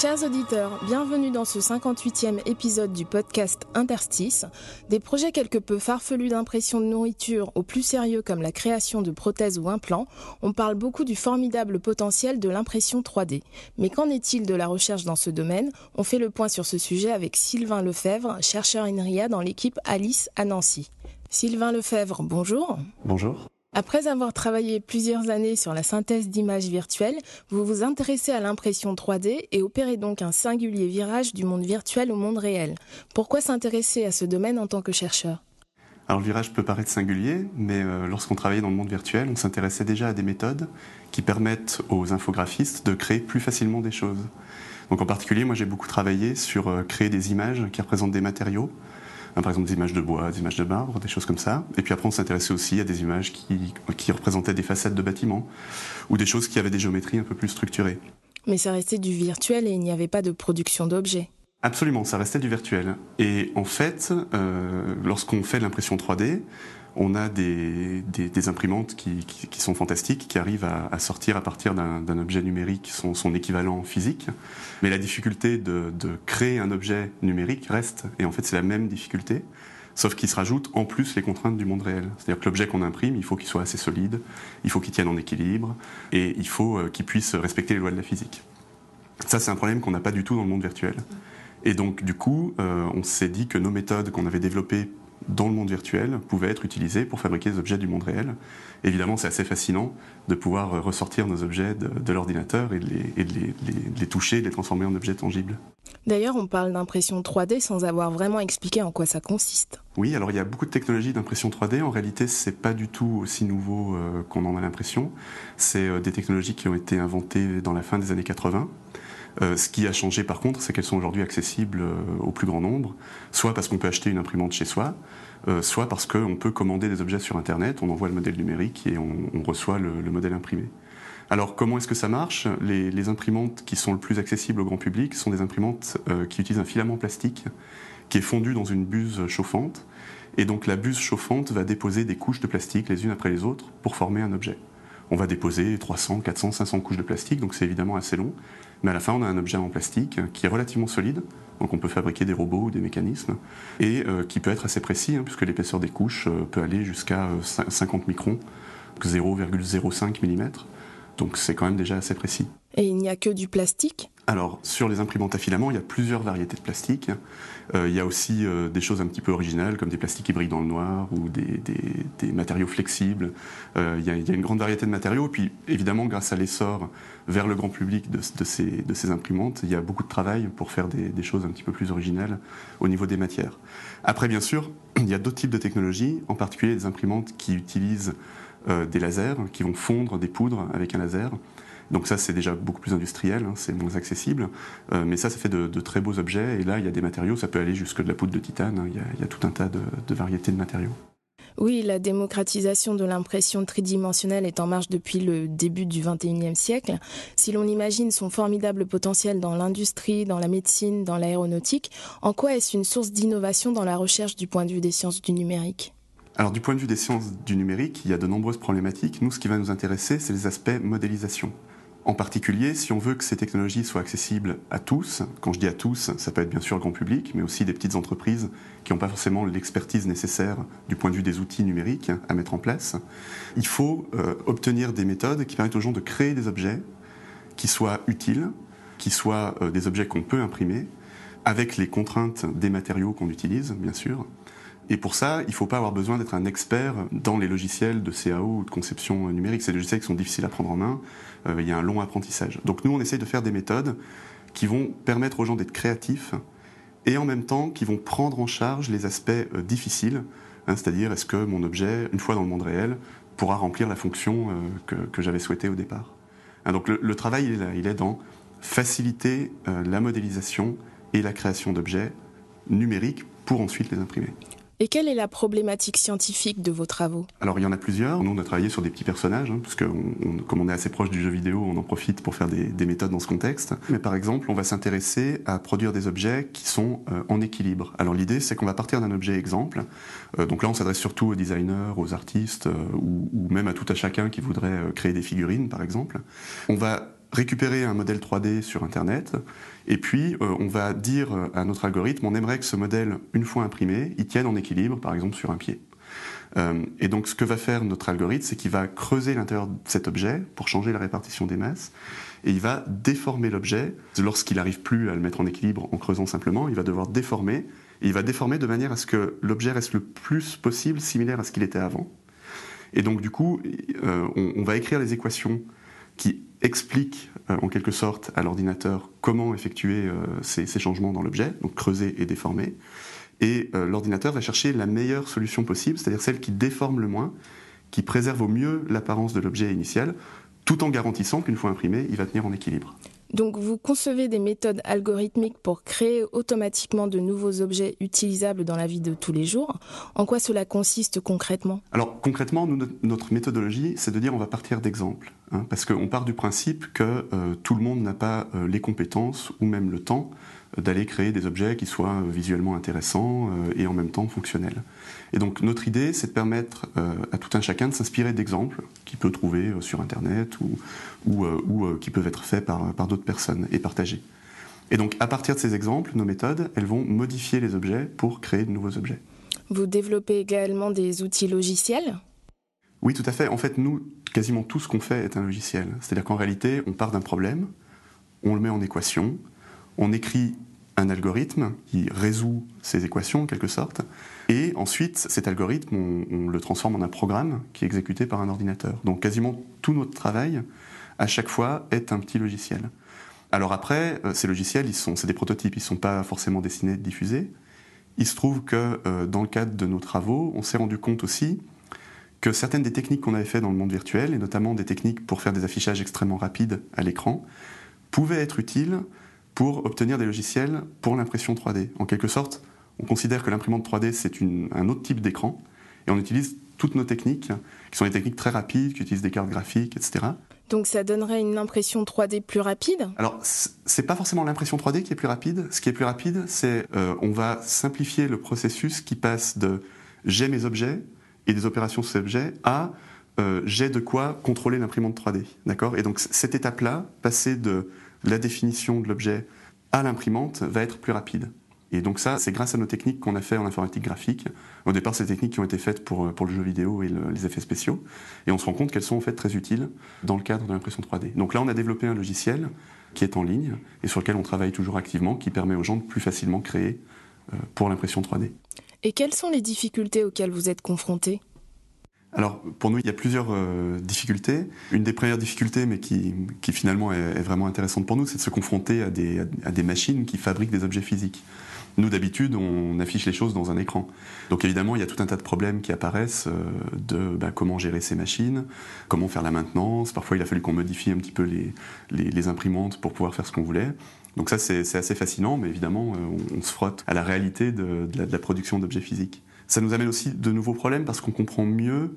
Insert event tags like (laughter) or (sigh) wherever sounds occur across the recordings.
Chers auditeurs, bienvenue dans ce 58e épisode du podcast Interstice. Des projets quelque peu farfelus d'impression de nourriture au plus sérieux comme la création de prothèses ou implants, on parle beaucoup du formidable potentiel de l'impression 3D. Mais qu'en est-il de la recherche dans ce domaine? On fait le point sur ce sujet avec Sylvain Lefebvre, chercheur INRIA dans l'équipe Alice à Nancy. Sylvain Lefebvre, bonjour. Bonjour. Après avoir travaillé plusieurs années sur la synthèse d'images virtuelles, vous vous intéressez à l'impression 3D et opérez donc un singulier virage du monde virtuel au monde réel. Pourquoi s'intéresser à ce domaine en tant que chercheur? Alors le virage peut paraître singulier, mais euh, lorsqu'on travaillait dans le monde virtuel, on s'intéressait déjà à des méthodes qui permettent aux infographistes de créer plus facilement des choses. Donc en particulier, moi j'ai beaucoup travaillé sur euh, créer des images qui représentent des matériaux, par exemple des images de bois, des images de marbre, des choses comme ça. Et puis après on s'intéressait aussi à des images qui, qui représentaient des façades de bâtiments ou des choses qui avaient des géométries un peu plus structurées. Mais ça restait du virtuel et il n'y avait pas de production d'objets. Absolument, ça restait du virtuel. Et en fait, euh, lorsqu'on fait l'impression 3D, on a des, imprimantes qui, sont fantastiques, qui arrivent à, sortir à partir d'un objet numérique son, équivalent physique. Mais la difficulté de, de, créer un objet numérique reste, et en fait c'est la même difficulté, sauf qu'il se rajoute en plus les contraintes du monde réel. C'est-à-dire que l'objet qu'on imprime, il faut qu'il soit assez solide, il faut qu'il tienne en équilibre, et il faut euh, qu'il puisse respecter les lois de la physique. Ça c'est un problème qu'on n'a pas du tout dans le monde virtuel. Et donc du coup, euh, on s'est dit que nos méthodes qu'on avait développées dans le monde virtuel pouvaient être utilisées pour fabriquer des objets du monde réel. Évidemment, c'est assez fascinant de pouvoir ressortir nos objets de, de l'ordinateur et de, les, et de les, les, les, toucher, de les transformer en objets tangibles. D'ailleurs, on parle d'impression 3D sans avoir vraiment expliqué en quoi ça consiste. Oui, alors il y a beaucoup de technologies d'impression 3D. En réalité, c'est pas du tout aussi nouveau euh, qu'on en a l'impression. C'est euh, des technologies qui ont été inventées dans la fin des années 80. Euh, ce qui a changé par contre, c'est qu'elles sont aujourd'hui accessibles euh, au plus grand nombre, soit parce qu'on peut acheter une imprimante chez soi, euh, soit parce qu'on peut commander des objets sur Internet, on envoie le modèle numérique et on, reçoit le, le, modèle imprimé. Alors comment est-ce que ça marche? Les, les, imprimantes qui sont le plus accessibles au grand public sont des imprimantes qui utilisent un filament plastique qui est fondu dans une buse chauffante, et donc la buse chauffante va déposer des couches de plastique les unes après les autres pour former un objet. On va déposer 300, 400, 500 couches de plastique, donc c'est évidemment assez long. Mais à la fin, on a un objet en plastique qui est relativement solide, donc on peut fabriquer des robots ou des mécanismes, et euh, qui peut être assez précis, hein, puisque l'épaisseur des couches euh, peut aller jusqu'à euh, 50 microns, 0,05 mm. Donc c'est quand même déjà assez précis. Et il n'y a que du plastique? Alors, sur les imprimantes à filaments, il y a plusieurs variétés de plastique. Euh, il y a aussi euh, des choses un petit peu originales, comme des plastiques qui brillent dans le noir ou des, des, des matériaux flexibles. Euh, il, y a, il, y a, une grande variété de matériaux. Et puis, évidemment, grâce à l'essor vers le grand public de, de, ces, de, ces, imprimantes, il y a beaucoup de travail pour faire des, des, choses un petit peu plus originales au niveau des matières. Après, bien sûr, (clears throat) il y a d'autres types de technologies, en particulier des imprimantes qui utilisent euh, des lasers, qui vont fondre des poudres avec un laser. Donc ça, c'est déjà beaucoup plus industriel, hein, c'est moins accessible. Euh, mais ça, ça fait de, très beaux objets. Et là, il y a des matériaux, ça peut aller jusque de la poudre de titane. Hein, il, y a, il, y a, tout un tas de, de variétés de matériaux. Oui, la démocratisation de l'impression tridimensionnelle est en marche depuis le début du XXIe siècle. Si l'on imagine son formidable potentiel dans l'industrie, dans la médecine, dans l'aéronautique, en quoi est-ce une source d'innovation dans la recherche du point de vue des sciences du numérique? Alors du point de vue des sciences du numérique, il y a de nombreuses problématiques. Nous, ce qui va nous intéresser, c'est les aspects modélisation. En particulier, si on veut que ces technologies soient accessibles à tous, quand je dis à tous, ça peut être bien sûr le grand public, mais aussi des petites entreprises qui n'ont pas forcément l'expertise nécessaire du point de vue des outils numériques à mettre en place, il faut euh, obtenir des méthodes qui permettent aux gens de créer des objets qui soient utiles, qui soient euh, des objets qu'on peut imprimer, avec les contraintes des matériaux qu'on utilise, bien sûr, et pour ça, il ne faut pas avoir besoin d'être un expert dans les logiciels de CAO ou de conception numérique. Des logiciels qui sont difficiles à prendre en main. Euh, il y a un long apprentissage. Donc nous, on essaye de faire des méthodes qui vont permettre aux gens d'être créatifs et en même temps qui vont prendre en charge les aspects euh, difficiles. Hein, C'est-à-dire, est-ce que mon objet, une fois dans le monde réel, pourra remplir la fonction euh, que, j'avais souhaité au départ hein, Donc le, le, travail, il est là. Il est dans faciliter la modélisation et la création d'objets numériques pour ensuite les imprimer. Et quelle est la problématique scientifique de vos travaux? Alors il y en a plusieurs. Nous on a travaillé sur des petits personnages, hein, parce que comme on est assez proche du jeu vidéo, on en profite pour faire des, méthodes dans ce contexte. Mais par exemple, on va s'intéresser à produire des objets qui sont euh, en équilibre. Alors l'idée c'est qu'on va partir d'un objet exemple. Euh, donc là on s'adresse surtout aux designers, aux artistes, euh, ou, ou, même à tout à chacun qui voudrait créer des figurines par exemple. On va récupérer un modèle 3D sur Internet, et puis euh, on va dire euh, à notre algorithme, on aimerait que ce modèle, une fois imprimé, il tienne en équilibre, par exemple sur un pied. Euh, et donc ce que va faire notre algorithme, c'est qu'il va creuser l'intérieur de cet objet pour changer la répartition des masses, et il va déformer l'objet. Lorsqu'il n'arrive plus à le mettre en équilibre en creusant simplement, il va devoir déformer, et il va déformer de manière à ce que l'objet reste le plus possible similaire à ce qu'il était avant. Et donc du coup, on, on va écrire les équations qui explique euh, en quelque sorte à l'ordinateur comment effectuer euh, ces, changements dans l'objet, donc creuser et déformer. Et euh, l'ordinateur va chercher la meilleure solution possible, c'est-à-dire celle qui déforme le moins, qui préserve au mieux l'apparence de l'objet initial, tout en garantissant qu'une fois imprimé, il va tenir en équilibre. Donc vous concevez des méthodes algorithmiques pour créer automatiquement de nouveaux objets utilisables dans la vie de tous les jours. En quoi cela consiste concrètement? Alors concrètement, notre méthodologie, c'est de dire on va partir d'exemples. Hein, parce qu'on part du principe que euh, tout le monde n'a pas euh, les compétences ou même le temps d'aller créer des objets qui soient visuellement intéressants et en même temps fonctionnels. Et donc notre idée, c'est de permettre à tout un chacun de s'inspirer d'exemples qu'il peut trouver sur Internet ou, ou, ou qui peuvent être faits par, par d'autres personnes et partagés. Et donc à partir de ces exemples, nos méthodes, elles vont modifier les objets pour créer de nouveaux objets. Vous développez également des outils logiciels? Oui, tout à fait. En fait, nous, quasiment tout ce qu'on fait est un logiciel. C'est-à-dire qu'en réalité, on part d'un problème, on le met en équation, on écrit un algorithme qui résout ces équations en quelque sorte, et ensuite cet algorithme, on, le transforme en un programme qui est exécuté par un ordinateur. Donc quasiment tout notre travail, à chaque fois, est un petit logiciel. Alors après, euh, ces logiciels, sont, c'est des prototypes, ils ne sont pas forcément destinés à être diffusés. Il se trouve que euh, dans le cadre de nos travaux, on s'est rendu compte aussi que certaines des techniques qu'on avait fait dans le monde virtuel, et notamment des techniques pour faire des affichages extrêmement rapides à l'écran, pouvaient être utiles pour obtenir des logiciels pour l'impression 3D. En quelque sorte, on considère que l'imprimante 3D, c'est un autre type d'écran, et on utilise toutes nos techniques, qui sont des techniques très rapides, qui utilisent des cartes graphiques, etc. Donc ça donnerait une impression 3D plus rapide? Alors, c'est pas forcément l'impression 3D qui est plus rapide. Ce qui est plus rapide, c'est euh, on va simplifier le processus qui passe de j'ai mes objets, et des opérations sur ces objets à euh, j'ai de quoi contrôler l'imprimante 3D. D'accord? Et donc cette étape-là, passer de la définition de l'objet à l'imprimante, va être plus rapide. Et donc ça, c'est grâce à nos techniques qu'on a fait en informatique graphique. Au départ, des techniques qui ont été faites pour, euh, pour le jeu vidéo et les effets spéciaux. Et on se rend compte qu'elles sont en fait très utiles dans le cadre de l'impression 3D. Donc là, on a développé un logiciel qui est en ligne et sur lequel on travaille toujours activement, qui permet aux gens de plus facilement créer euh, pour l'impression 3D. Et quelles sont les difficultés auxquelles vous êtes confrontés? Alors, pour nous, il y a plusieurs euh, difficultés. Une des premières difficultés, mais qui, finalement est, vraiment intéressante pour nous, c'est de se confronter à des, à des, machines qui fabriquent des objets physiques. Nous, d'habitude, on affiche les choses dans un écran. Donc, évidemment, il y a tout un tas de problèmes qui apparaissent euh, de bah, comment gérer ces machines, comment faire la maintenance. Parfois, il a fallu qu'on modifie un petit peu les, les, imprimantes pour pouvoir faire ce qu'on voulait. Donc ça, c'est assez fascinant, mais évidemment, euh, on, se frotte à la réalité de, de la, production d'objets physiques. Ça nous amène aussi de nouveaux problèmes parce qu'on comprend mieux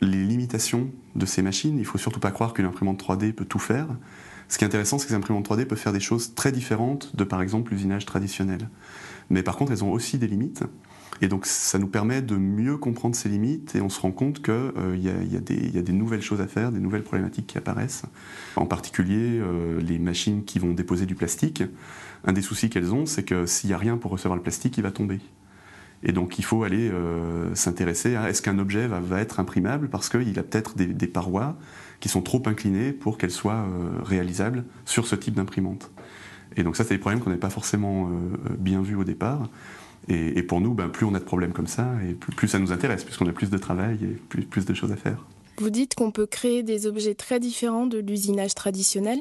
les limitations de ces machines. Il ne faut surtout pas croire qu'une imprimante 3D peut tout faire. Ce qui est intéressant, c'est que les imprimantes 3D peuvent faire des choses très différentes de, par exemple, l'usinage traditionnel. Mais par contre, elles ont aussi des limites. Et donc, ça nous permet de mieux comprendre ces limites et on se rend compte qu'il euh, y, a des nouvelles choses à faire, des nouvelles problématiques qui apparaissent. En particulier, euh, les machines qui vont déposer du plastique. Un des soucis qu'elles ont, c'est que s'il n'y a rien pour recevoir le plastique, il va tomber. Et donc il faut aller euh, s'intéresser à est-ce qu'un objet va, être imprimable parce qu'il a peut-être des, parois qui sont trop inclinées pour qu'elles soient réalisables sur ce type d'imprimante. Et donc ça, c'est des problèmes qu'on n'avait pas forcément bien vus au départ. Et, pour nous, ben, plus on a de problèmes comme ça, plus, ça nous intéresse, puisqu'on a plus de travail et plus de choses à faire. Vous dites qu'on peut créer des objets très différents de l'usinage traditionnel?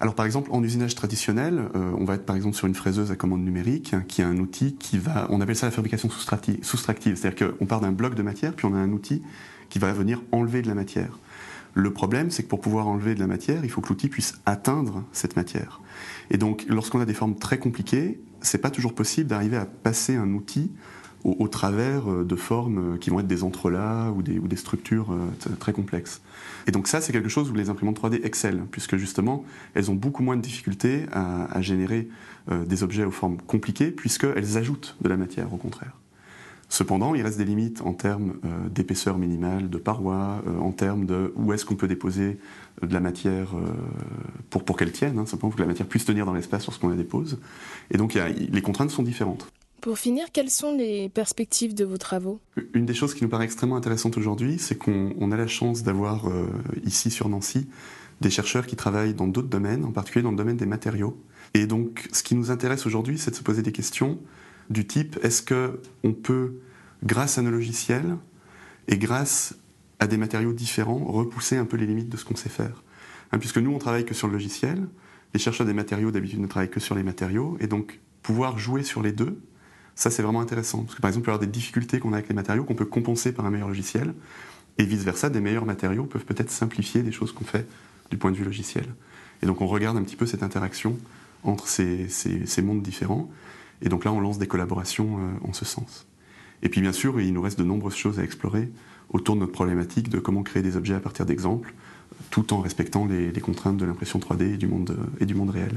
Alors par exemple, en usinage traditionnel, euh, on va être par exemple sur une fraiseuse à commande numérique, qui est un outil qui va, on appelle ça la fabrication soustractive, c'est-à-dire qu'on part d'un bloc de matière, puis on a un outil qui va venir enlever de la matière. Le problème, c'est que pour pouvoir enlever de la matière, il faut que l'outil puisse atteindre cette matière. Et donc, lorsqu'on a des formes très compliquées, c'est pas toujours possible d'arriver à passer un outil au, travers de formes qui vont être des entrelacs ou des, structures très complexes. Et donc ça, c'est quelque chose où les imprimantes 3D excellent, puisque justement, elles ont beaucoup moins de difficultés à, générer des objets aux formes compliquées, puisqu'elles ajoutent de la matière, au contraire. Cependant, il reste des limites en termes euh, d'épaisseur minimale de parois, euh, en termes de où est-ce qu'on peut déposer euh, de la matière pour, pour qu'elle tienne, hein, simplement pour que la matière puisse tenir dans l'espace lorsqu'on la dépose. Et donc les contraintes sont différentes. Pour finir, quelles sont les perspectives de vos travaux? Une des choses qui nous paraît extrêmement intéressante aujourd'hui, c'est qu'on a la chance d'avoir ici sur Nancy des chercheurs qui travaillent dans d'autres domaines, en particulier dans le domaine des matériaux. Et donc ce qui nous intéresse aujourd'hui, c'est de se poser des questions du type est-ce que on peut, grâce à nos logiciels et grâce à des matériaux différents, repousser un peu les limites de ce qu'on sait faire? Hein, Puisque nous, on travaille que sur le logiciel, les chercheurs des matériaux d'habitude ne travaillent que sur les matériaux, et donc pouvoir jouer sur les deux, ça c'est vraiment intéressant. Parce que par exemple, il peut y avoir des difficultés qu'on a avec les matériaux qu'on peut compenser par un meilleur logiciel, et vice-versa, des meilleurs matériaux peuvent peut-être simplifier des choses qu'on fait du point de vue logiciel. Et donc on regarde un petit peu cette interaction entre ces, ces mondes différents. Et donc là, on lance des collaborations euh, en ce sens. Et puis bien sûr, il nous reste de nombreuses choses à explorer autour de notre problématique de comment créer des objets à partir d'exemples, tout en respectant les, contraintes de l'impression 3D et du, monde, et du monde réel.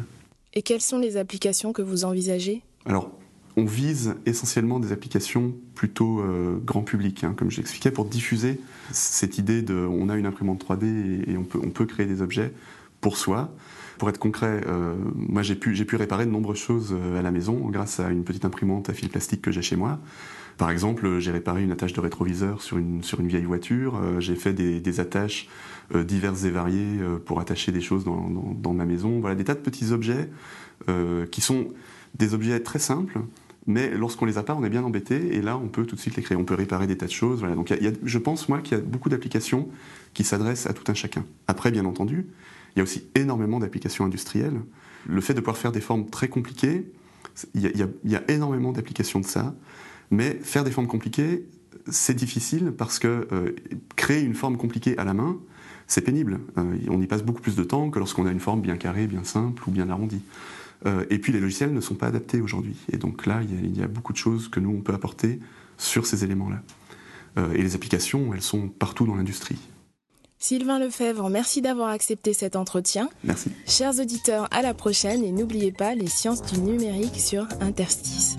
Et quelles sont les applications que vous envisagez? Alors, on vise essentiellement des applications plutôt euh, grand public, hein, comme je l'expliquais, pour diffuser cette idée de on a une imprimante 3D et, on, peut, créer des objets pour soi. Pour être concret, euh, moi j'ai pu, réparer de nombreuses choses euh, à la maison grâce à une petite imprimante à fil plastique que j'ai chez moi. Par exemple, j'ai réparé une attache de rétroviseur sur une, vieille voiture, j'ai fait des, attaches diverses et variées pour attacher des choses dans, ma maison. Voilà, des tas de petits objets qui sont des objets très simples, mais lorsqu'on les a pas, on est bien embêté, et là, on peut tout de suite les créer. On peut réparer des tas de choses. Voilà. Donc, y a, je pense, moi, qu'il y a beaucoup d'applications qui s'adressent à tout un chacun. Après, bien entendu, il y a aussi énormément d'applications industrielles. Le fait de pouvoir faire des formes très compliquées, il y a, énormément d'applications de ça. Mais faire des formes compliquées, c'est difficile parce que euh, créer une forme compliquée à la main, c'est pénible. Euh, on y passe beaucoup plus de temps que lorsqu'on a une forme bien carrée, bien simple ou bien arrondie. Euh, et puis les logiciels ne sont pas adaptés aujourd'hui. Et donc là, il y, a, beaucoup de choses que nous, on peut apporter sur ces éléments-là. et les applications, elles sont partout dans l'industrie. Sylvain Lefebvre, merci d'avoir accepté cet entretien. Merci. Chers auditeurs, à la prochaine et n'oubliez pas les sciences du numérique sur Interstice.